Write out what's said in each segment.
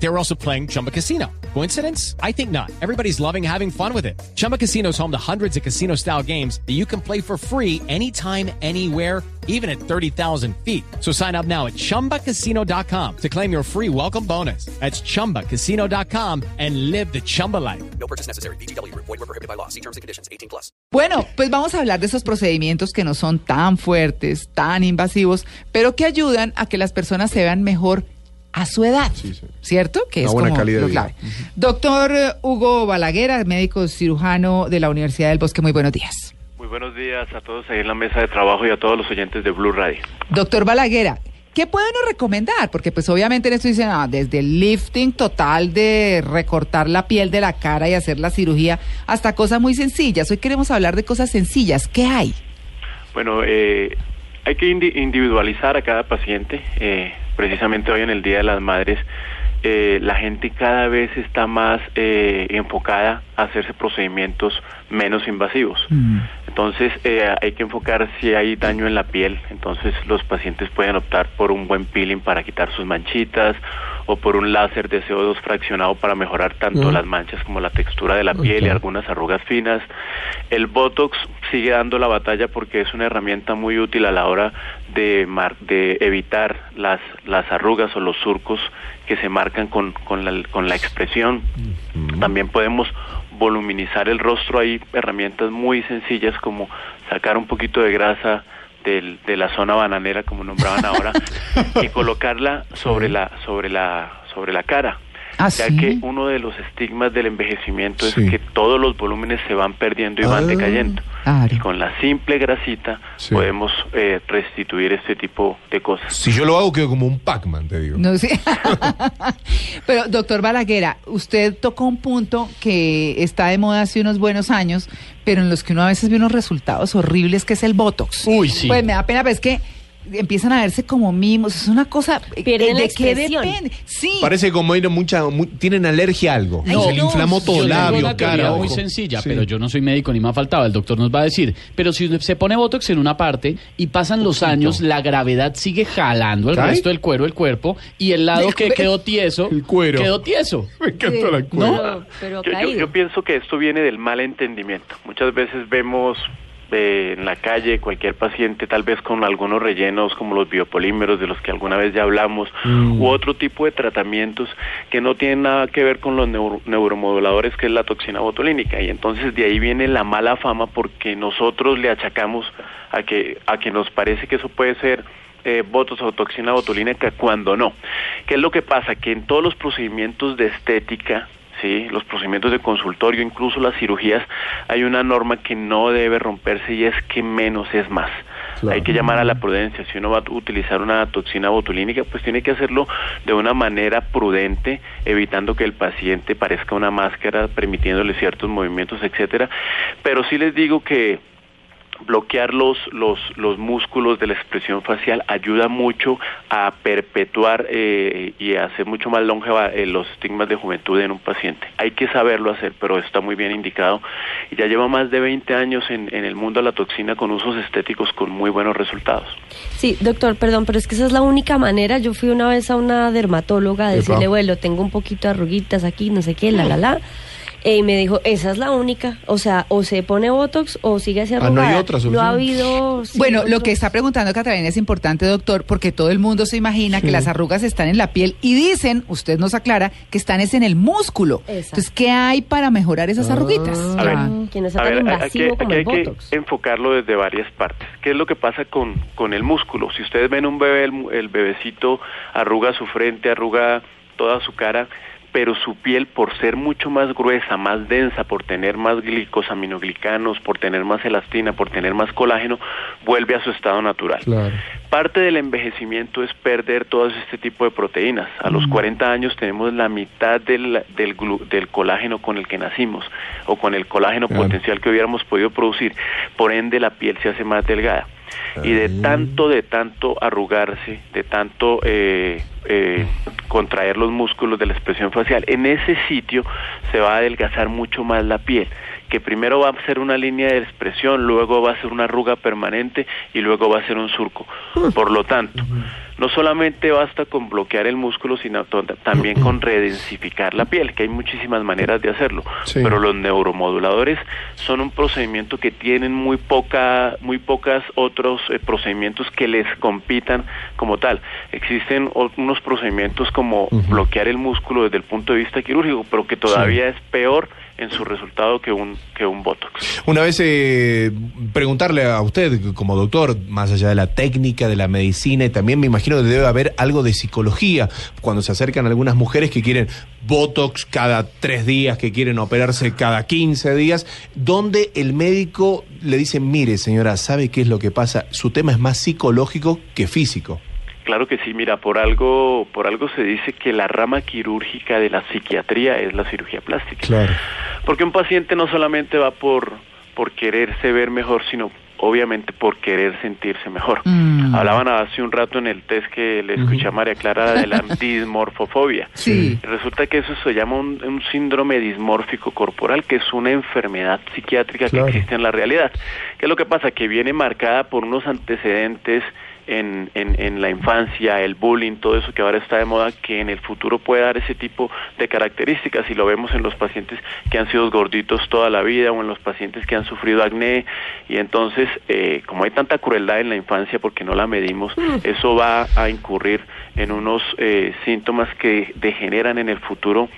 They were also playing Chumba Casino. Coincidence? I think not. Everybody's loving having fun with it. Chumba Casino is home to hundreds of casino style games that you can play for free anytime, anywhere, even at 30,000 feet. So sign up now at chumbacasino.com to claim your free welcome bonus. That's chumbacasino.com and live the Chumba life. No purchase necessary. BGW. Void were prohibited by law. See terms and conditions. 18 plus. Bueno, pues vamos a hablar de esos procedimientos que no son tan fuertes, tan invasivos, pero que ayudan a que las personas se vean mejor a su edad. Sí, sí. ¿Cierto? Que Una es buena como calidad. Doctor Hugo Balaguer, médico cirujano de la Universidad del Bosque, muy buenos días. Muy buenos días a todos ahí en la mesa de trabajo y a todos los oyentes de Blue Radio. Doctor Balaguer, ¿qué puede uno recomendar? Porque pues obviamente en esto dicen, ah, desde el lifting total de recortar la piel de la cara y hacer la cirugía, hasta cosas muy sencillas. Hoy queremos hablar de cosas sencillas. ¿Qué hay? Bueno, eh, hay que indi- individualizar a cada paciente. eh, precisamente hoy en el Día de las Madres, eh, la gente cada vez está más eh, enfocada hacerse procedimientos menos invasivos. Entonces eh, hay que enfocar si hay daño en la piel. Entonces los pacientes pueden optar por un buen peeling para quitar sus manchitas o por un láser de CO2 fraccionado para mejorar tanto las manchas como la textura de la piel y algunas arrugas finas. El Botox sigue dando la batalla porque es una herramienta muy útil a la hora de, mar- de evitar las, las arrugas o los surcos que se marcan con, con, la, con la expresión. También podemos voluminizar el rostro. Hay herramientas muy sencillas como sacar un poquito de grasa del- de la zona bananera, como nombraban ahora, y colocarla sobre la sobre la sobre la cara. ¿Ah, ya sí? que uno de los estigmas del envejecimiento Sí. es que todos los volúmenes se van perdiendo y van Ah. decayendo. Claro. Y con la simple grasita Sí. podemos eh, restituir este tipo de cosas. Si yo lo hago, quedo como un Pac-Man, te digo. No sé. Pero, doctor Balaguer, usted tocó un punto que está de moda hace unos buenos años, pero en los que uno a veces ve unos resultados horribles, que es el Botox. Uy, sí. Pues me da pena, pero es que empiezan a verse como mimos. Es una cosa. eh, Pierden la ¿De qué expresión. depende? Sí. Parece como ir mucha, mu- tienen alergia a algo. Ay, se le no, inflamó todo, Yo tengo labio, una cara, muy sencilla, Sí. pero yo no soy médico ni me ha faltado. El doctor nos va a decir. Pero si se pone Botox en una parte y pasan los años, la gravedad sigue jalando el ¿Cae? resto del cuero del cuerpo y el lado que quedó tieso El cuero. quedó tieso. Me encantó la cuerda. Pero, pero Yo, yo pienso que esto viene del mal entendimiento. Muchas veces vemos eh, en la calle cualquier paciente tal vez con algunos rellenos como los biopolímeros de los que alguna vez ya hablamos Mm. u otro tipo de tratamientos que no tienen nada que ver con los neuro- neuromoduladores que es la toxina botulínica y entonces de ahí viene la mala fama porque nosotros le achacamos a que a que nos parece que eso puede ser eh, botox o toxina botulínica cuando no. ¿Qué es lo que pasa? Que en todos los procedimientos de estética, sí, los procedimientos de consultorio, incluso las cirugías, hay una norma que no debe romperse y es que menos es más. Claro. Hay que llamar a la prudencia. Si uno va a utilizar una toxina botulínica, pues tiene que hacerlo de una manera prudente, evitando que el paciente parezca una máscara, permitiéndole ciertos movimientos, etcétera. Pero sí les digo que bloquear los, los, los músculos de la expresión facial ayuda mucho a perpetuar eh, y a hacer mucho más longeva eh, los estigmas de juventud en un paciente. Hay que saberlo hacer, pero está muy bien indicado. Y ya lleva más de 20 años en, en el mundo de la toxina con usos estéticos con muy buenos resultados. Sí, doctor, perdón, pero es que esa es la única manera. Yo fui una vez a una dermatóloga a decirle, bueno, tengo un poquito de arruguitas aquí, no sé qué, la, la, la. Eh, Y me dijo, esa es la única. O sea, o se pone Botox o sigue así Ah, no hay otra No solución. ha habido... sí, Bueno, lo que está preguntando Catalina es importante, doctor, porque todo el mundo se imagina que las arrugas están en la piel y dicen, usted nos aclara, que están es en el músculo. Exacto. Entonces, ¿qué hay para mejorar esas arruguitas? A ver. Que no sea A tan ver, aquí, aquí el hay que enfocarlo desde varias partes. ¿Qué es lo que pasa con, con el músculo? Si ustedes ven un bebé, el, mu- el bebecito arruga su frente, arruga toda su cara, pero su piel por ser mucho más gruesa, más densa, por tener más glicosaminoglicanos, por tener más elastina, por tener más colágeno, vuelve a su estado natural. Claro. Parte del envejecimiento es perder todo este tipo de proteínas. A los 40 años tenemos la mitad del, del, glu- del colágeno con el que nacimos o con el colágeno Claro. potencial que hubiéramos podido producir. Por ende, la piel se hace más delgada. Y de tanto, de tanto arrugarse, de tanto eh, eh, contraer los músculos de la expresión facial, en ese sitio se va a adelgazar mucho más la piel. Que primero va a ser una línea de expresión, luego va a ser una arruga permanente y luego va a ser un surco. Por lo tanto, no solamente basta con bloquear el músculo, sino también con redensificar la piel, que hay muchísimas maneras de hacerlo. Sí. Pero los neuromoduladores son un procedimiento que tienen muy poca, muy pocas otros eh, procedimientos que les compitan como tal. Existen unos procedimientos como bloquear el músculo desde el punto de vista quirúrgico, pero que todavía es peor en su resultado que un que un botox. Una vez eh, preguntarle a usted como doctor, más allá de la técnica, de la medicina, y también me imagino que debe haber algo de psicología cuando se acercan algunas mujeres que quieren Botox cada tres días, que quieren operarse cada 15 días, donde el médico le dice, mire señora, ¿sabe qué es lo que pasa? Su tema es más psicológico que físico. Claro que sí, mira, por algo por algo se dice que la rama quirúrgica de la psiquiatría es la cirugía plástica. Claro. Porque un paciente no solamente va por, por quererse ver mejor, sino obviamente por querer sentirse mejor. Mm. Hablaban hace un rato en el test que le escuché a María Clara de la dismorfofobia. Sí. Resulta que eso se llama un, un síndrome dismórfico corporal, que es una enfermedad psiquiátrica Claro. que existe en la realidad. ¿Qué es lo que pasa? Que viene marcada por unos antecedentes en, en, en la infancia, el bullying, todo eso que ahora está de moda, que en el futuro puede dar ese tipo de características. Y lo vemos en los pacientes que han sido gorditos toda la vida o en los pacientes que han sufrido acné. Y entonces, eh, como hay tanta crueldad en la infancia porque no la medimos, eso va a incurrir en unos eh, síntomas que degeneran en el futuro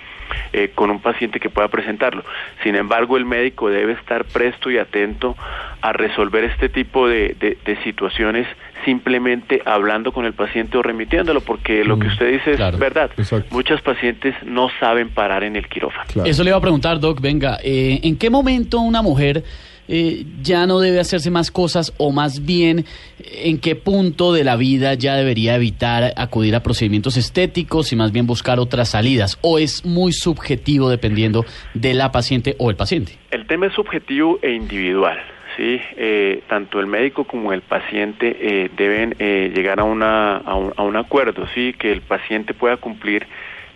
eh, con un paciente que pueda presentarlo. Sin embargo, el médico debe estar presto y atento a resolver este tipo de, de- de situaciones simplemente hablando con el paciente o remitiéndolo, porque lo que usted dice claro. es verdad. Exacto. Muchos pacientes no saben parar en el quirófano. Claro. Eso le iba a preguntar, Doc, venga, eh, ¿en qué momento una mujer eh, ya no debe hacerse más cosas o más bien en qué punto de la vida ya debería evitar acudir a procedimientos estéticos y más bien buscar otras salidas? ¿O es muy subjetivo dependiendo de la paciente o el paciente? El tema es subjetivo e individual. Sí, Eh, tanto el médico como el paciente eh, deben eh, llegar a, una, a, un, a un acuerdo, sí, que el paciente pueda cumplir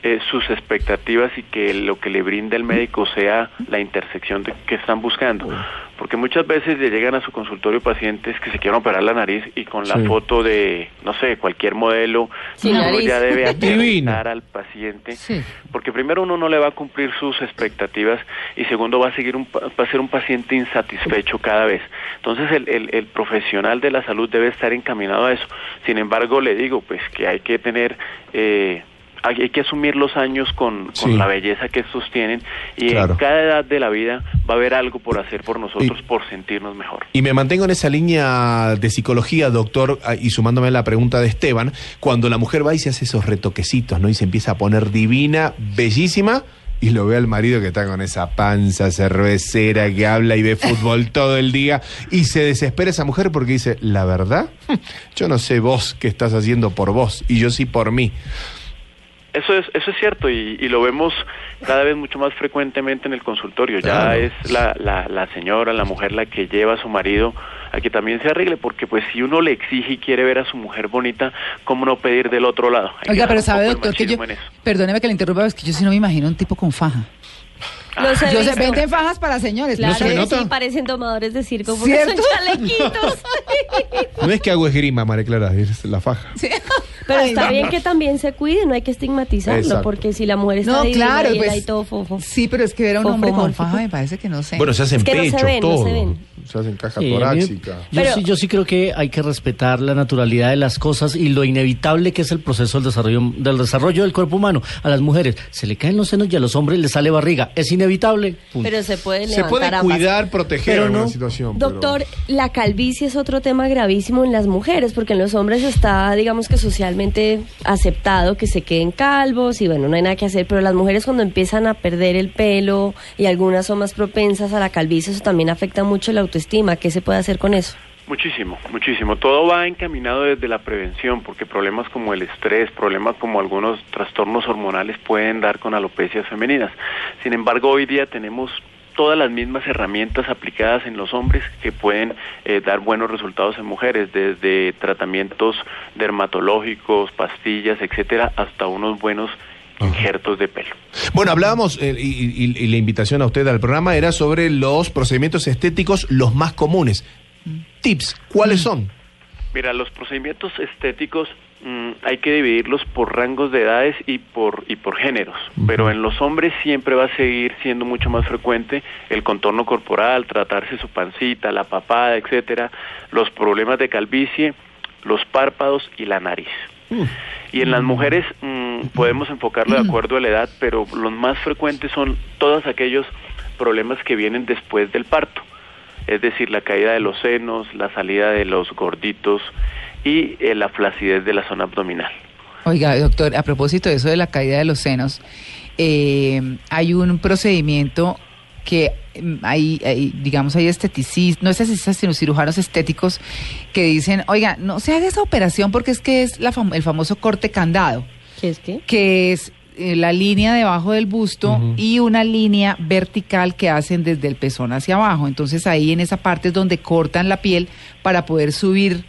eh, sus expectativas y que lo que le brinda el médico sea la intersección de, que están buscando. Porque muchas veces le llegan a su consultorio pacientes que se quieren operar la nariz y con la Sí. foto de, no sé, cualquier modelo, Sin uno nariz. ya debe aterrizar al paciente Sí. porque primero uno no le va a cumplir sus expectativas y segundo va a seguir un, pa- va a ser un paciente insatisfecho cada vez. Entonces el, el, el profesional de la salud debe estar encaminado a eso. Sin embargo, le digo pues que hay que tener eh, hay que asumir los años con, con Sí. la belleza que estos tienen y Claro. en cada edad de la vida va a haber algo por hacer por nosotros, Y- por sentirnos mejor. Y me mantengo en esa línea de psicología, doctor, ah, y sumándome a la pregunta de Esteban, cuando la mujer va y se hace esos retoquecitos, ¿no? Y se empieza a poner divina, bellísima, y lo ve al marido que está con esa panza cervecera que habla y ve fútbol todo el día, y se desespera esa mujer porque dice, la verdad, yo no sé vos qué estás haciendo por vos, y yo sí por mí. Eso es, eso es cierto y, y lo vemos cada vez mucho más frecuentemente en el consultorio. Claro. Ya es la, la, la señora, la mujer la que lleva a su marido a que también se arregle, porque pues si uno le exige y quiere ver a su mujer bonita, ¿cómo no pedir del otro lado? Hay Oiga, pero sabe, doctor, que yo... machismo en eso. Perdóneme que le interrumpa, es que yo sí no me imagino un tipo con faja. Los Yo sé, visto. venden fajas para señores. Claro, se me que nota? sí, parecen domadores de circo porque ¿Cierto? son chalequitos. No es que hago esgrima, María Clara, es la faja. Pero Ay, está no. bien que también se cuide, no hay que estigmatizarlo, Exacto. porque si la mujer está No, claro, y pues, ahí todo fofo. Sí, pero es que ver a un hombre con faja me parece que no sé. Bueno, se hacen Es que no se pechos, ven, no todo. se ven. Se hacen caja Sí, torácica. Yo, Pero- sí, yo sí creo que hay que respetar la naturalidad de las cosas y lo inevitable que es el proceso del desarrollo, del desarrollo del cuerpo humano. A las mujeres se le caen los senos y a los hombres les sale barriga. Es inevitable. punto. Pero se puede Se puede ambas. cuidar, proteger Pero no. situación. pero- Doctor, la calvicie es otro tema gravísimo en las mujeres, porque en los hombres está, digamos que aceptado que se queden calvos y bueno, no hay nada que hacer, pero las mujeres cuando empiezan a perder el pelo y algunas son más propensas a la calvicie, eso también afecta mucho la autoestima. ¿Qué se puede hacer con eso? Muchísimo, muchísimo. Todo va encaminado desde la prevención, porque problemas como el estrés, problemas como algunos trastornos hormonales pueden dar con alopecias femeninas. Sin embargo, hoy día tenemos todas las mismas herramientas aplicadas en los hombres que pueden eh, dar buenos resultados en mujeres, desde tratamientos dermatológicos, pastillas, etcétera, hasta unos buenos injertos de pelo. Bueno, hablábamos, eh, y, y- y la invitación a usted al programa era sobre los procedimientos estéticos los más comunes. Tips, ¿cuáles son? Mira, los procedimientos estéticos mm, hay que dividirlos por rangos de edades y por y por géneros, pero en los hombres siempre va a seguir siendo mucho más frecuente el contorno corporal, tratarse su pancita, la papada, etcétera, los problemas de calvicie, los párpados y la nariz. Y en las mujeres mm, podemos enfocarlo de acuerdo a la edad, pero los más frecuentes son todos aquellos problemas que vienen después del parto. Es decir, la caída de los senos, la salida de los gorditos y eh, la flacidez de la zona abdominal. Oiga, doctor, a propósito de eso de la caída de los senos, eh, hay un procedimiento que mm, hay, hay, digamos, hay esteticistas, no esteticistas, sino cirujanos estéticos que dicen, oiga, no se haga esa operación porque es que es la fam- el famoso corte candado, ¿Qué es qué? que es eh, la línea debajo del busto y una línea vertical que hacen desde el pezón hacia abajo. Entonces ahí en esa parte es donde cortan la piel para poder subir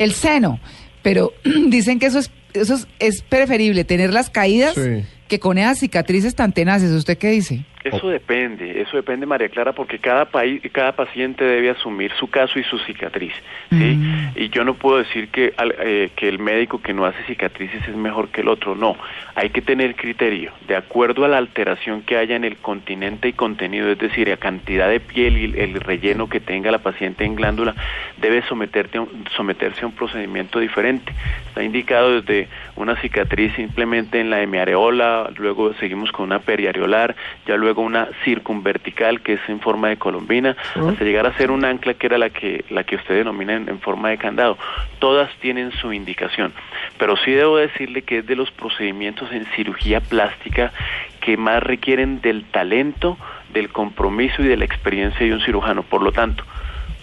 el seno. Pero dicen que eso es, eso es, es preferible tener las caídas Sí. que con esas cicatrices tan tenaces. ¿Usted qué dice? Eso depende, eso depende, María Clara, porque cada país, cada paciente debe asumir su caso y su cicatriz, ¿sí? Y yo no puedo decir que, al- eh, que el médico que no hace cicatrices es mejor que el otro, no. Hay que tener criterio, de acuerdo a la alteración que haya en el continente y contenido, es decir, la cantidad de piel y el, el relleno que tenga la paciente en glándula, debe someterte a un- someterse a un procedimiento diferente. Está indicado desde una cicatriz simplemente en la hemiareola, luego seguimos con una periareolar, ya luego una circunvertical que es en forma de colombina, hasta llegar a ser un ancla que era la que la que usted denomina en, en forma de candado. Todas tienen su indicación, pero sí debo decirle que es de los procedimientos en cirugía plástica que más requieren del talento, del compromiso y de la experiencia de un cirujano. Por lo tanto,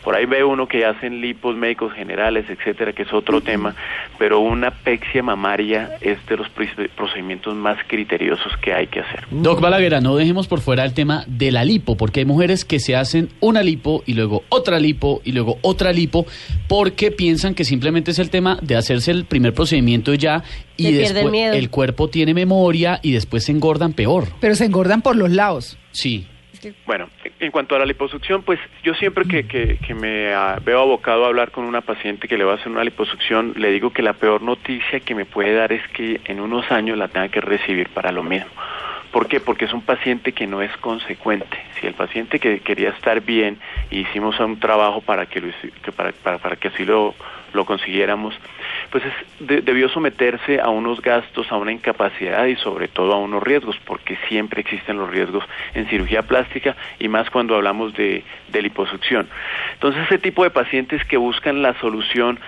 por ahí ve uno que hacen lipos médicos generales, etcétera, que es otro tema, pero una pexia mamaria es de los proce- procedimientos más criteriosos que hay que hacer. Doc Balaguer, no dejemos por fuera el tema de la lipo, porque hay mujeres que se hacen una lipo y luego otra lipo y luego otra lipo, porque piensan que simplemente es el tema de hacerse el primer procedimiento y ya, y el después miedo. el cuerpo tiene memoria y después se engordan peor. Pero se engordan por los lados. Sí. Bueno, en cuanto a la liposucción, pues yo siempre que, que, me ah, veo abocado a hablar con una paciente que le va a hacer una liposucción, le digo que la peor noticia que me puede dar es que en unos años la tenga que recibir para lo mismo. ¿Por qué? Porque es un paciente que no es consecuente. Si el paciente que quería estar bien, hicimos un trabajo para que, lo para que así lo, lo consiguiéramos, pues es- de- debió someterse a unos gastos, a una incapacidad y sobre todo a unos riesgos, porque siempre existen los riesgos en cirugía plástica y más cuando hablamos de, de liposucción. Entonces, ese tipo de pacientes que buscan la solución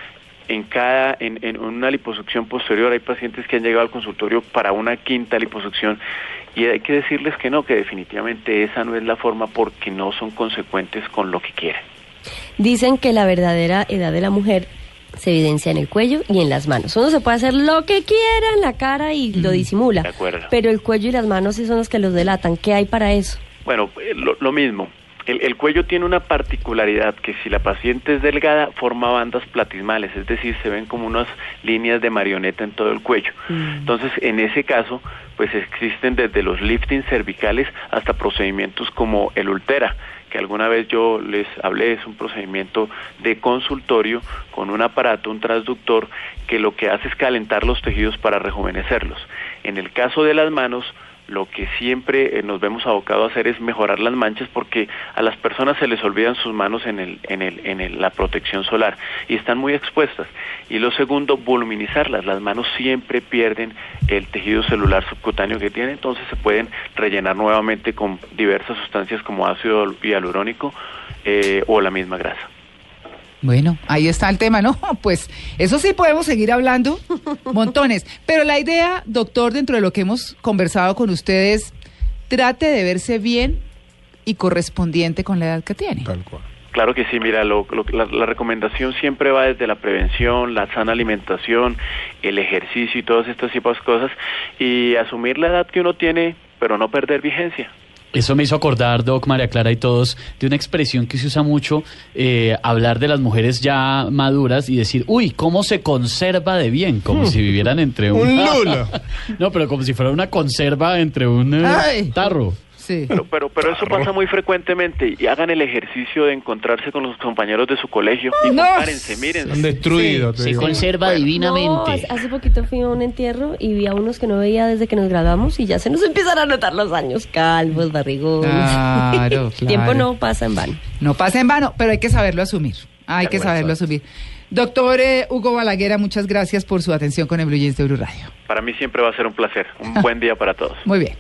en cada en, en una liposucción posterior hay pacientes que han llegado al consultorio para una quinta liposucción y hay que decirles que no que definitivamente esa no es la forma porque no son consecuentes con lo que quieren Dicen que la verdadera edad de la mujer se evidencia en el cuello y en las manos. Uno se puede hacer lo que quiera en la cara y lo disimula. De acuerdo. Pero el cuello y las manos sí son los que los delatan. ¿Qué hay para eso? Bueno, eh, lo, lo mismo. El, el cuello tiene una particularidad que si la paciente es delgada forma bandas platismales, es decir, se ven como unas líneas de marioneta en todo el cuello. Entonces, en ese caso, pues existen desde los liftings cervicales hasta procedimientos como el ultera, que alguna vez yo les hablé, es un procedimiento de consultorio con un aparato, un transductor, que lo que hace es calentar los tejidos para rejuvenecerlos. En el caso de las manos, lo que siempre eh, nos vemos abocados a hacer es mejorar las manchas porque a las personas se les olvidan sus manos en el, en el, en el- la protección solar y están muy expuestas. Y lo segundo, voluminizarlas. Las manos siempre pierden el tejido celular subcutáneo que tienen, entonces se pueden rellenar nuevamente con diversas sustancias como ácido hialurónico eh, o la misma grasa. Bueno, ahí está el tema, ¿no? Pues eso sí podemos seguir hablando montones. Pero la idea, doctor, dentro de lo que hemos conversado con ustedes, trate de verse bien y correspondiente con la edad que tiene. Tal cual. Claro que sí, mira, lo- lo- la, la recomendación siempre va desde la prevención, la sana alimentación, el ejercicio y todas estas tipos de cosas, y asumir la edad que uno tiene, pero no perder vigencia. Eso me hizo acordar, Doc, María Clara y todos, de una expresión que se usa mucho, eh, hablar de las mujeres ya maduras y decir, uy, ¿cómo se conserva de bien? Como si vivieran entre un... Un lulo. no, pero como si fuera una conserva entre un eh, tarro. Sí. Pero, pero, pero eso pasa muy frecuentemente y hagan el ejercicio de encontrarse con los compañeros de su colegio y No. compárense, miren. Son destruidos. te Se digo. conserva divinamente. hace- hace poquito fui a un entierro y vi a unos que no veía desde que nos graduamos y ya se nos empiezan a notar los años calvos, barrigones. Claro, tiempo no pasa en vano. No pasa en vano, pero hay que saberlo asumir. Hay que saberlo asumir. Doctor eh, Hugo Balaguera, muchas gracias por su atención con el Blue Jeans de Blue Radio. Para mí siempre va a ser un placer. Un buen día para todos. Muy bien.